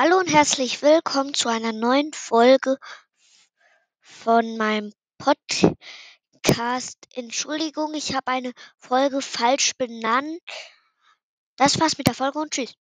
Hallo und herzlich willkommen zu einer neuen Folge von meinem Podcast. Entschuldigung, ich habe eine Folge falsch benannt. Das war's mit der Folge und tschüss.